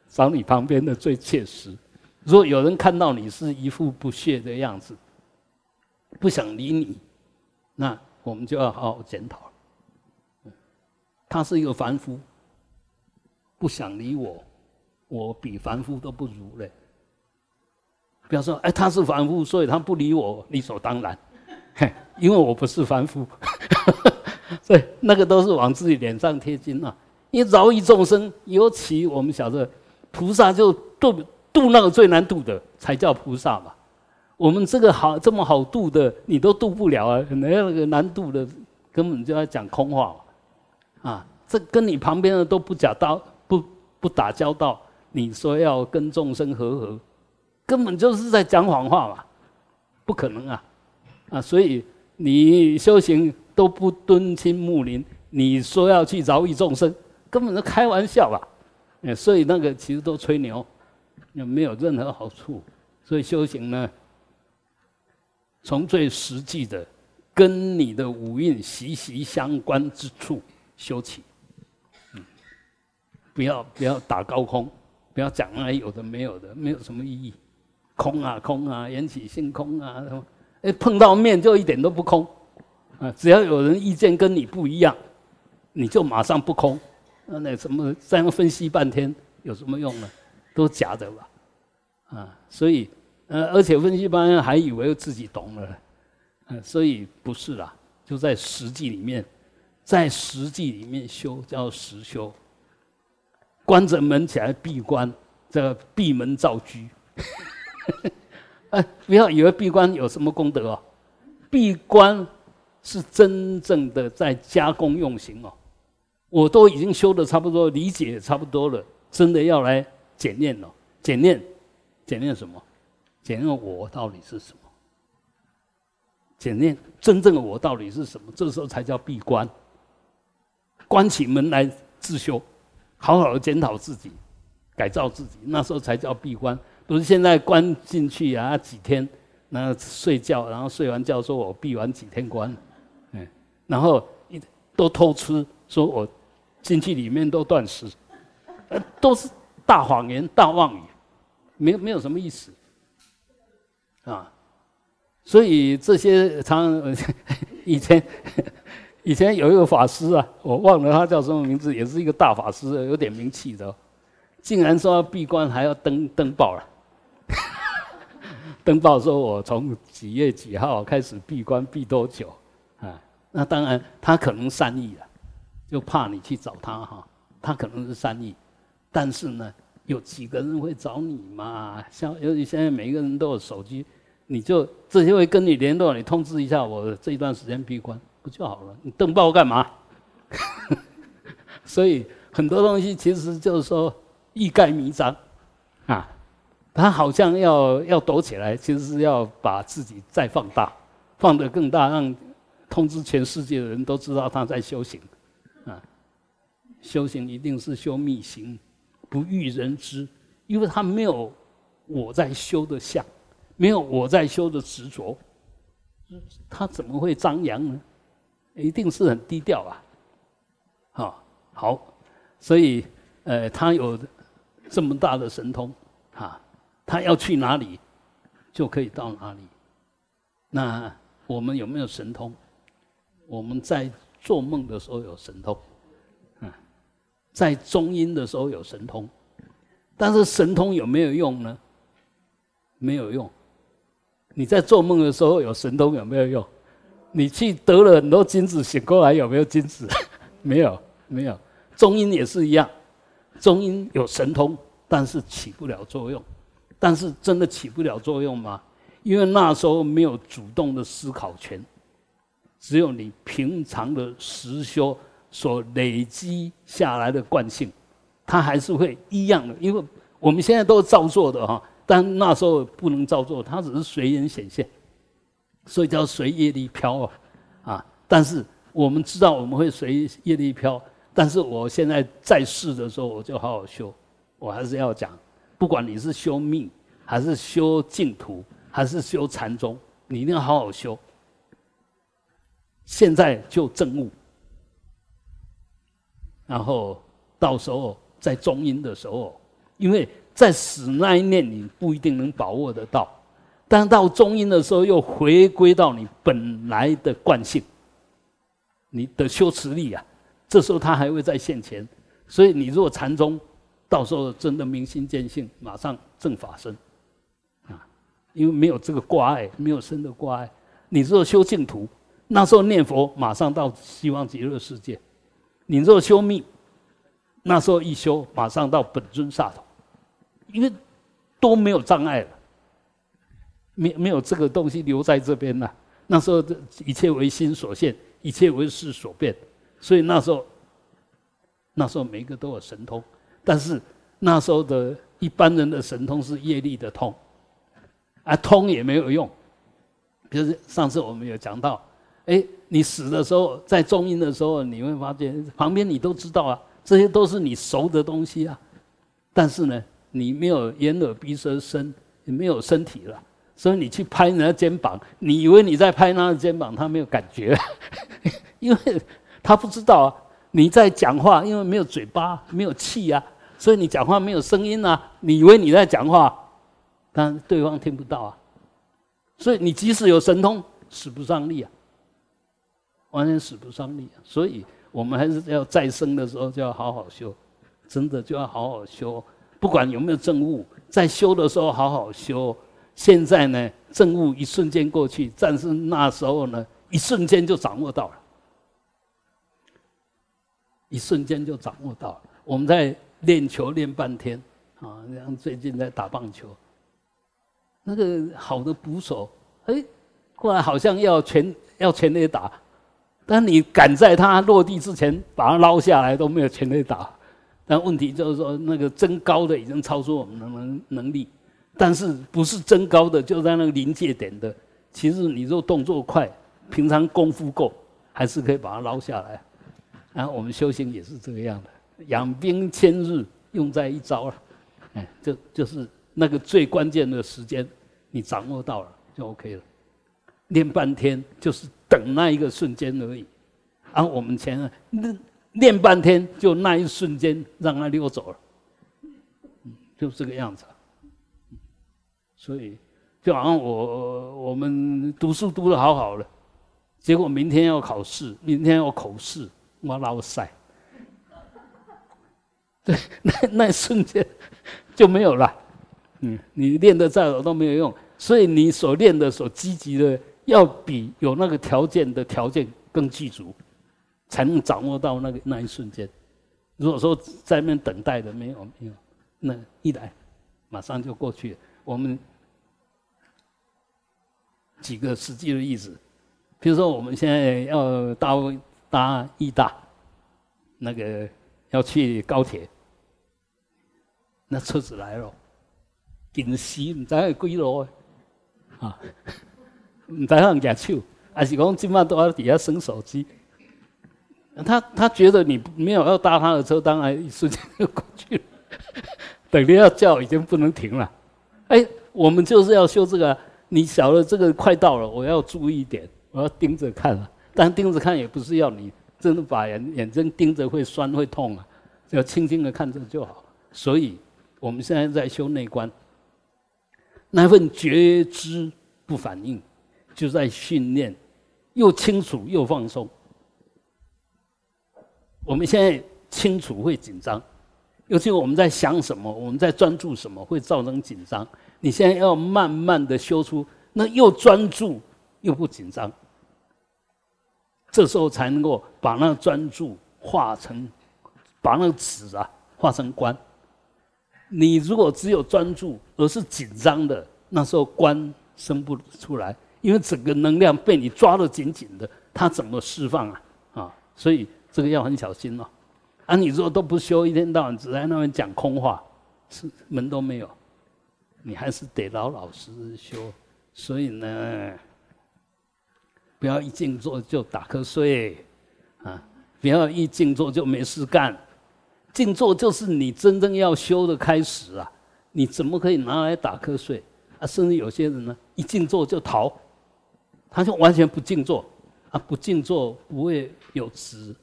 找你旁边的最切实，如果有人看到你是一副不屑的样子，不想理你，那我们就要好好检讨。他是一个凡夫，不想理我，我比凡夫都不如嘞。不要说，哎，他是凡夫，所以他不理我，理所当然。嘿，因为我不是凡夫，所以那个都是往自己脸上贴金啊。因为饶益众生，尤其我们晓得，菩萨就度度那个最难度的，才叫菩萨嘛。我们这个好这么好度的，你都度不了啊！那个难度的，根本就要讲空话啊！这跟你旁边的都不讲道，不不打交道，你说要跟众生和合，根本就是在讲谎话嘛，不可能啊！啊，所以你修行都不敦亲睦邻，你说要去饶益众生。根本是开玩笑吧，哎，所以那个其实都吹牛，也没有任何好处。所以修行呢，从最实际的，跟你的五蕴息息相关之处修起。嗯，不要不要打高空，不要讲那有的没有的，没有什么意义。空啊空啊，缘起性空啊，什么？哎，碰到面就一点都不空，啊，只要有人意见跟你不一样，你就马上不空。那那什么这样分析半天有什么用呢？都假的吧，啊，所以呃，而且分析半天还以为自己懂了，嗯，所以不是啦，就在实际里面，在实际里面修叫实修，关着门起来闭关，这个闭门造车，哎，不要以为闭关有什么功德哦，闭关是真正的在加工用行哦。我都已经修的差不多，理解也差不多了，真的要来检验了。检验，检验什么？检验我到底是什么？检验真正的我到底是什么？这时候才叫闭关，关起门来自修，好好的检讨自己，改造自己。那时候才叫闭关，不是现在关进去啊几天，那睡觉，然后睡完觉说我闭完几天关，嗯，然后一都偷吃，说我。进去里面都断食，呃，都是大谎言、大妄语，没没有什么意思，啊，所以这些常 以前以前有一个法师啊，我忘了他叫什么名字，也是一个大法师，有点名气的，竟然说要闭关还要登登报了，登报说我从几月几号开始闭关，闭多久啊？那当然他可能善意了。就怕你去找他哈，他可能是善意，但是呢，有几个人会找你嘛？像尤其现在每一个人都有手机，你就这些会跟你联络，你通知一下我这一段时间闭关不就好了？你登报干嘛？所以很多东西其实就是说欲盖弥彰啊，他好像要要躲起来，其实是要把自己再放大，放得更大，让通知全世界的人都知道他在修行。啊修行一定是修密行，不欲人知，因为他没有我在修的相，没有我在修的执着，他怎么会张扬呢？一定是很低调啊！好，好，所以呃，他有这么大的神通，他要去哪里就可以到哪里。那我们有没有神通？我们在做梦的时候有神通。在中阴的时候有神通，但是神通有没有用呢？没有用。你在做梦的时候有神通有没有用？你去得了很多金子，醒过来有没有金子？没有，没有。中阴也是一样，中阴有神通，但是起不了作用。但是真的起不了作用吗？因为那时候没有主动的思考权，只有你平常的实修。所累积下来的惯性，它还是会一样的，因为我们现在都照做的哈，但那时候不能照做，它只是随缘显现，所以叫随业力飘啊，啊！但是我们知道我们会随业力飘，但是我现在在世的时候，我就好好修，我还是要讲，不管你是修命，还是修净土，还是修禅宗，你一定要好好修。现在就证悟。然后到时候在中阴的时候，因为在死那一念，你不一定能把握得到，但到中阴的时候，又回归到你本来的惯性，你的修持力啊，这时候它还会在现前。所以你如果禅宗，到时候真的明心见性，马上正法身，啊，因为没有这个挂碍，没有生的挂碍。你若修净土，那时候念佛，马上到西方极乐世界；你若修密，那时候一修，马上到本尊刹土，因为都没有障碍了，没没有这个东西留在这边了。那时候一切为心所现，一切为事所变，所以那时候。那时候每一个都有神通，但是那时候的一般人的神通是业力的通，啊，通也没有用。就是上次我们有讲到，哎，你死的时候在中阴的时候，你会发现旁边你都知道啊，这些都是你熟的东西啊，但是呢，你没有眼耳鼻舌身，你没有身体了，所以你去拍人家肩膀，你以为你在拍他的肩膀，他没有感觉，因为他不知道啊。你在讲话，因为没有嘴巴，没有气呀，所以你讲话没有声音啊。你以为你在讲话，但对方听不到啊。所以你即使有神通，使不上力啊，完全使不上力啊。所以我们还是要再生的时候就要好好修，真的就要好好修。不管有没有证悟，在修的时候好好修。现在呢，证悟一瞬间过去，但是那时候呢，一瞬间就掌握到了。一瞬间就掌握到，我们在练球练半天，啊，像最近在打棒球，那个好的捕手，哎，过来好像要全要全力打，但你赶在他落地之前把他捞下来都没有全力打，但问题就是说那个增高的已经超出我们的能能力，但是不是增高的就在那个临界点的，其实你若动作快，平常功夫够，还是可以把它捞下来。然后我们修行也是这个样的，养兵千日，用在一朝了，哎，就就是那个最关键的时间，你掌握到了就 OK 了。练半天就是等那一个瞬间而已，然后我们前练练半天就那一瞬间让它溜走了，就这个样子。所以就好像我我们读书读的好好的，结果明天要考试，明天要口试。我老塞，对，那那一瞬间就没有了。嗯，你练的再好都没有用，所以你所练的、所积极的，要比有那个条件的条件更具足，才能掌握到那个那一瞬间。如果说在那等待的没有没有，那一来马上就过去。我们几个实际的例子，比如说我们现在要到。搭义大，那个要去高铁，那车子来了，紧死唔知系几路啊，唔知向举手，还是讲今晚都要底下伸手机。他他觉得你没有要搭他的车，当然一瞬间就过去了。等你要叫已经不能停了。哎，我们就是要修这个，你晓得这个快到了，我要注意一点，我要盯着看了。但盯着看也不是要你真的把眼眼睛盯着会酸会痛啊，要轻轻的看着就好。所以我们现在在修内观，那份觉知不反应，就在训练，又清楚又放松。我们现在清楚会紧张，尤其我们在想什么，我们在专注什么，会造成紧张。你现在要慢慢的修出，那又专注又不紧张。这时候才能够把那个专注化成，把那个纸啊化成观。你如果只有专注而是紧张的，那时候观生不出来，因为整个能量被你抓得紧紧的，它怎么释放啊？啊，所以这个要很小心哦。啊，你如果都不修，一天到晚只在那边讲空话，是门都没有，你还是得老老实实修。所以呢。不要一静坐就打瞌睡，啊！不要一静坐就没事干。静坐就是你真正要修的开始啊！你怎么可以拿来打瞌睡啊？甚至有些人呢，一静坐就逃，他就完全不静坐啊！不静坐不会有止，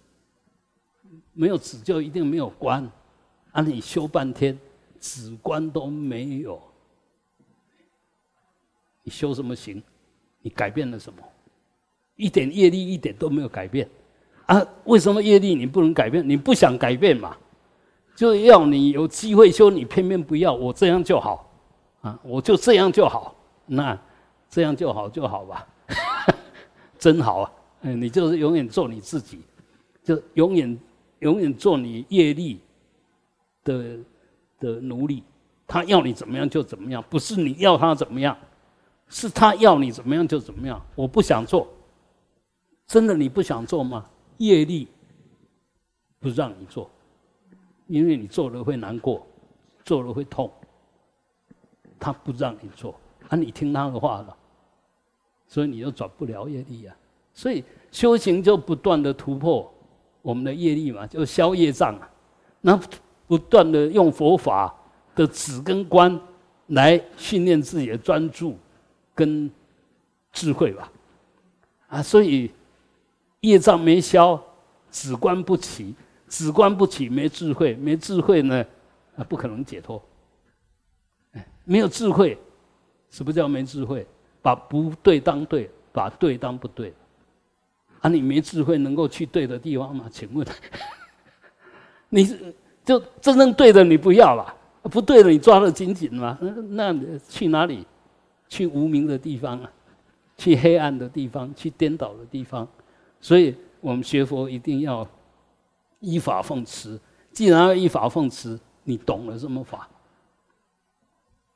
没有止就一定没有观啊！你修半天，止观都没有，你修什么行？你改变了什么？一点业力一点都没有改变啊！为什么业力你不能改变？你不想改变嘛？就要你有机会修，你偏偏不要。我这样就好啊！我就这样就好，那这样就好就好吧，真好啊！嗯，你就是永远做你自己，就永远永远做你业力的的奴隶。他要你怎么样就怎么样，不是你要他怎么样，是他要你怎么样就怎么样。我不想做。真的你不想做吗？业力不让你做，因为你做了会难过，做了会痛。他不让你做，啊，你听他的话了，所以你就转不了业力啊。所以修行就不断的突破我们的业力嘛，就消业障啊。那不断的用佛法的止跟观来训练自己的专注跟智慧吧，啊，所以。业障没消，止观不起，止观不起，没智慧，没智慧呢，啊，不可能解脱。没有智慧，什么叫没智慧？把不对当对，把对当不对。啊，你没智慧，能够去对的地方吗？请问，你是就真正对的你不要了，不对的你抓得紧紧吗？那去哪里？去无名的地方啊，去黑暗的地方，去颠倒的地方。所以我们学佛一定要依法奉持。既然要依法奉持，你懂了什么法？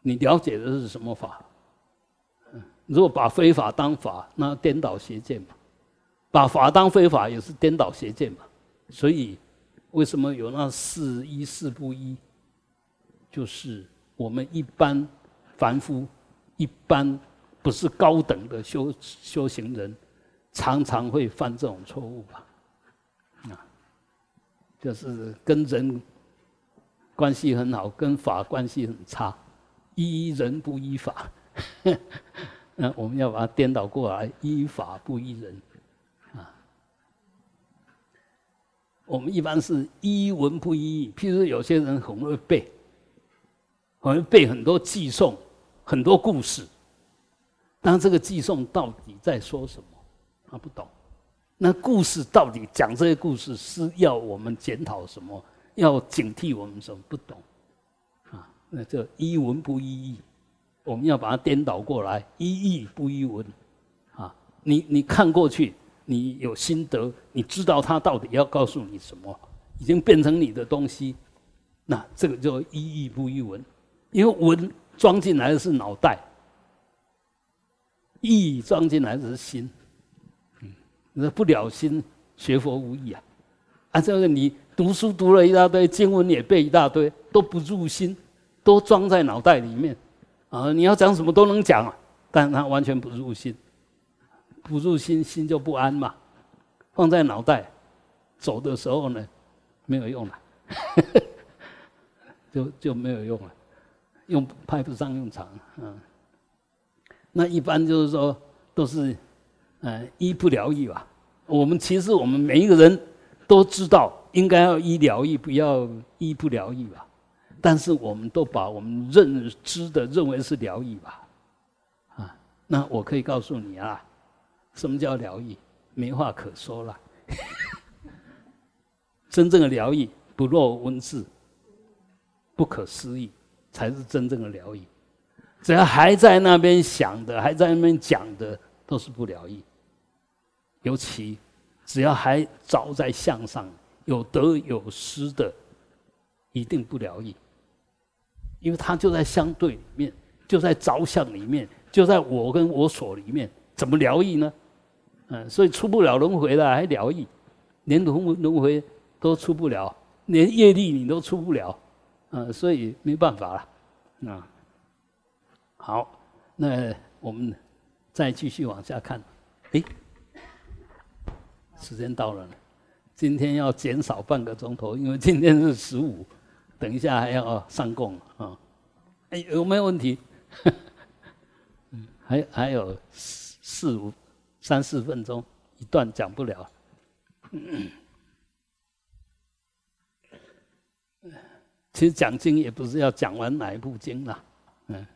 你了解的是什么法？嗯如果把非法当法，那颠倒邪见嘛；把法当非法，也是颠倒邪见嘛。所以，为什么有那四依四不依？就是我们一般凡夫、一般不是高等的修修行人。常常会犯这种错误吧，啊，就是跟人关系很好，跟法关系很差，依人不依法，那 我们要把它颠倒过来，依法不依人，啊，我们一般是依文不依义，譬如有些人很会背，很会背很多寄诵，很多故事，但这个寄诵到底在说什么？他不懂，那故事到底讲这些故事是要我们检讨什么？要警惕我们什么？不懂，啊，那这一文不一义，我们要把它颠倒过来，一义不一文，啊，你你看过去，你有心得，你知道他到底要告诉你什么，已经变成你的东西，那这个就一义不一文，因为文装进来的是脑袋，义装进来的是心。那不了心，学佛无益啊！啊，这个你读书读了一大堆，经文也背一大堆，都不入心，都装在脑袋里面，啊，你要讲什么都能讲，但他完全不入心，不入心，心就不安嘛。放在脑袋，走的时候呢，没有用了，就就没有用了，用派不上用场，嗯。那一般就是说，都是。嗯，医不疗愈吧？我们其实我们每一个人都知道应该要医疗愈，不要医不疗愈吧？但是我们都把我们认知的认为是疗愈吧？啊，那我可以告诉你啊，什么叫疗愈？没话可说了。真正的疗愈不落文字，不可思议，才是真正的疗愈。只要还在那边想的，还在那边讲的，都是不疗愈。尤其，只要还着在相上，有得有失的，一定不疗愈，因为它就在相对里面，就在着相里面，就在我跟我所里面，怎么疗愈呢？嗯，所以出不了轮回的还疗愈，连轮轮回都出不了，连业力你都出不了，嗯，所以没办法了，啊，好，那我们再继续往下看，诶。时间到了，今天要减少半个钟头，因为今天是十五，等一下还要上供啊。哎，有没有问题？嗯，还还有四五三四分钟，一段讲不了。其实讲经也不是要讲完哪一部经啦，嗯，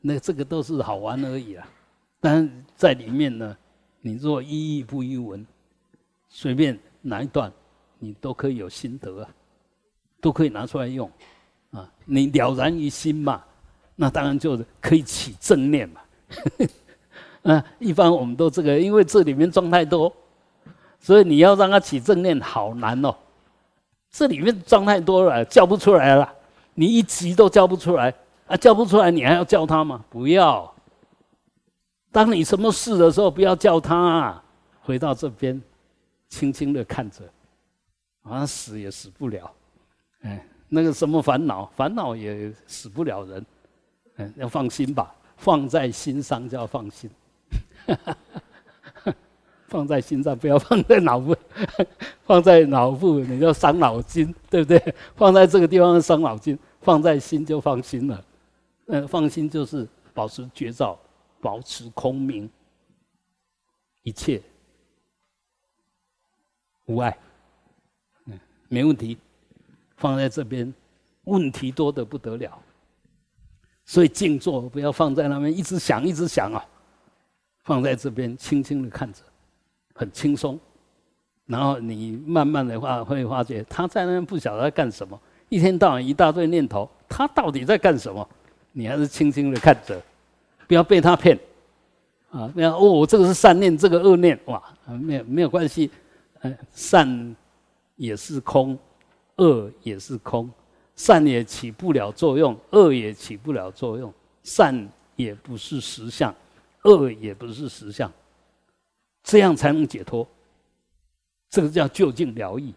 那这个都是好玩而已啦。但在里面呢，你若一意不一文，随便哪一段，你都可以有心得啊，都可以拿出来用啊。你了然于心嘛，那当然就可以起正念嘛。啊，一般我们都这个，因为这里面装太多，所以你要让它起正念好难哦。这里面装太多了，叫不出来了。你一急都叫不出来啊，叫不出来，你还要叫他吗？不要。当你什么事的时候，不要叫他，啊回到这边，轻轻的看着，好像死也死不了。哎，那个什么烦恼，烦恼也死不了人。嗯，要放心吧，放在心上就要放心。放在心上，不要放在脑部。放在脑部，你就伤脑筋，对不对？放在这个地方伤脑筋，放在心就放心了。嗯，放心就是保持觉照，保持空明，一切无碍。嗯，没问题。放在这边，问题多得不得了。所以静坐不要放在那边，一直想，一直想啊。放在这边，轻轻的看着。很轻松，然后你慢慢的话会发觉他在那边不晓得在干什么，一天到晚一大堆念头，他到底在干什么？你还是轻轻的看着，不要被他骗，啊，那哦，这个是善念，这个恶念，哇，没有没有关系，善也是空，恶也是空，善也起不了作用，恶也起不了作用，善也不是实相，恶也不是实相。这样才能解脱，这个叫就近疗愈。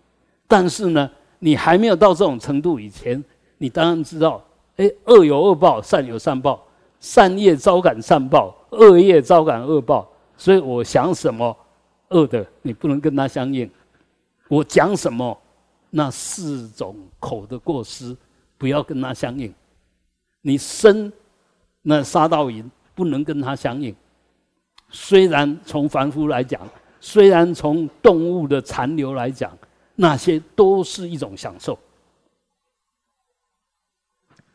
但是呢，你还没有到这种程度以前，你当然知道，哎，恶有恶报，善有善报，善业招感善报，恶业招感恶报。所以我想什么恶的，你不能跟他相应；我讲什么那四种口的过失，不要跟他相应。你生那杀盗淫，不能跟他相应。虽然从凡夫来讲，虽然从动物的残留来讲，那些都是一种享受。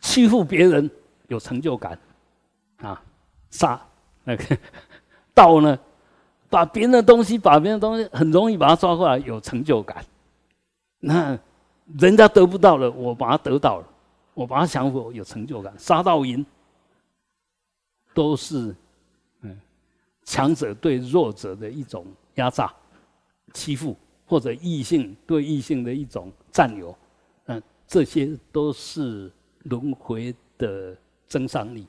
欺负别人有成就感，啊，杀那个 盗呢，把别人的东西，把别人的东西很容易把它抓过来，有成就感。那人家得不到了，我把它得到了，我把它享受有成就感。杀盗淫都是嗯。强者对弱者的一种压榨、欺负，或者异性对异性的一种占有，嗯，这些都是轮回的增上力。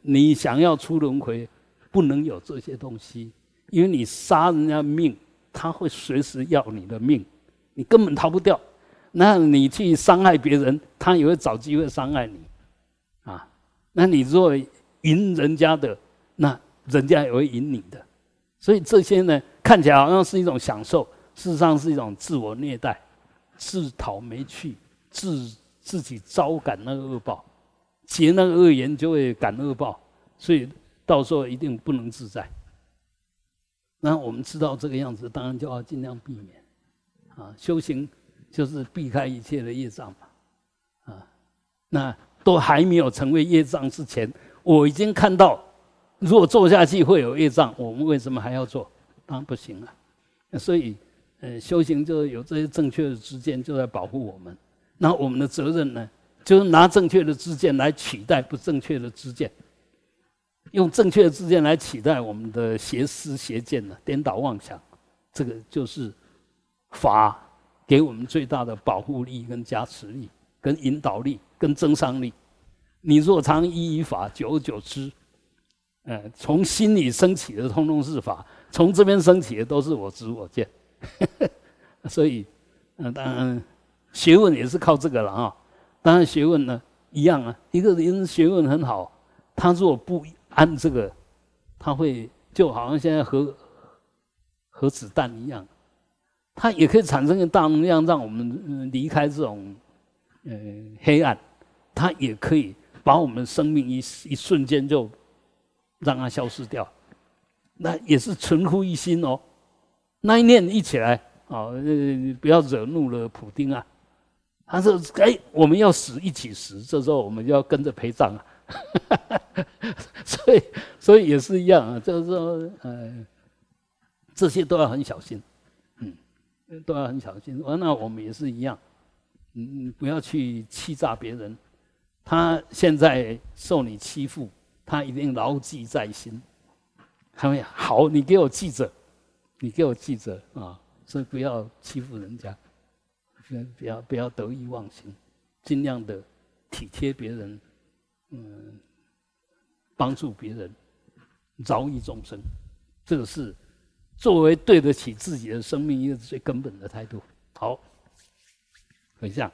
你想要出轮回，不能有这些东西，因为你杀人家命，他会随时要你的命，你根本逃不掉。那你去伤害别人，他也会找机会伤害你，啊，那你若赢人家的。那人家也会赢你的，所以这些呢，看起来好像是一种享受，事实上是一种自我虐待，自讨没趣，自自己招感那个恶报，结那个恶缘就会感恶报，所以到时候一定不能自在。那我们知道这个样子，当然就要尽量避免。啊，修行就是避开一切的业障嘛。啊，那都还没有成为业障之前，我已经看到。如果做下去会有业障，我们为什么还要做？当然不行了。所以，呃，修行就有这些正确的知见，就在保护我们。那我们的责任呢，就是拿正确的知见来取代不正确的知见，用正确的知见来取代我们的邪思邪见呢，颠倒妄想。这个就是法给我们最大的保护力、跟加持力、跟引导力、跟增上力。你若常依于法，久而久之。嗯，从心里升起的通通是法，从这边升起的都是我知我见，所以，嗯，当然学问也是靠这个了啊。当然学问呢一样啊，一个人学问很好，他如果不按这个，他会就好像现在核核子弹一样，它也可以产生一个大能量，让我们离开这种嗯黑暗，它也可以把我们生命一一瞬间就。让它消失掉，那也是存乎一心哦。那一念一起来，哦，不要惹怒了普丁啊，他说：“哎，我们要死一起死，这时候我们就要跟着陪葬啊。” 所以，所以也是一样啊，就是说，呃，这些都要很小心，嗯，都要很小心。完那我们也是一样，嗯，不要去欺诈别人。他现在受你欺负，他一定牢记在心。他们好，你给我记着，你给我记着啊！所以不要欺负人家，不要不要不要得意忘形，尽量的体贴别人，嗯，帮助别人，饶益众生，这个是作为对得起自己的生命一个最根本的态度。好，回向。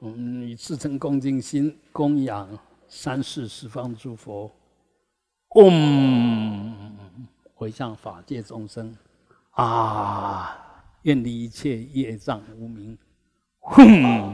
嗯，以至诚恭敬心供养三世十方诸佛，嗡，回向法界众生，啊，愿离一切业障无明，哼。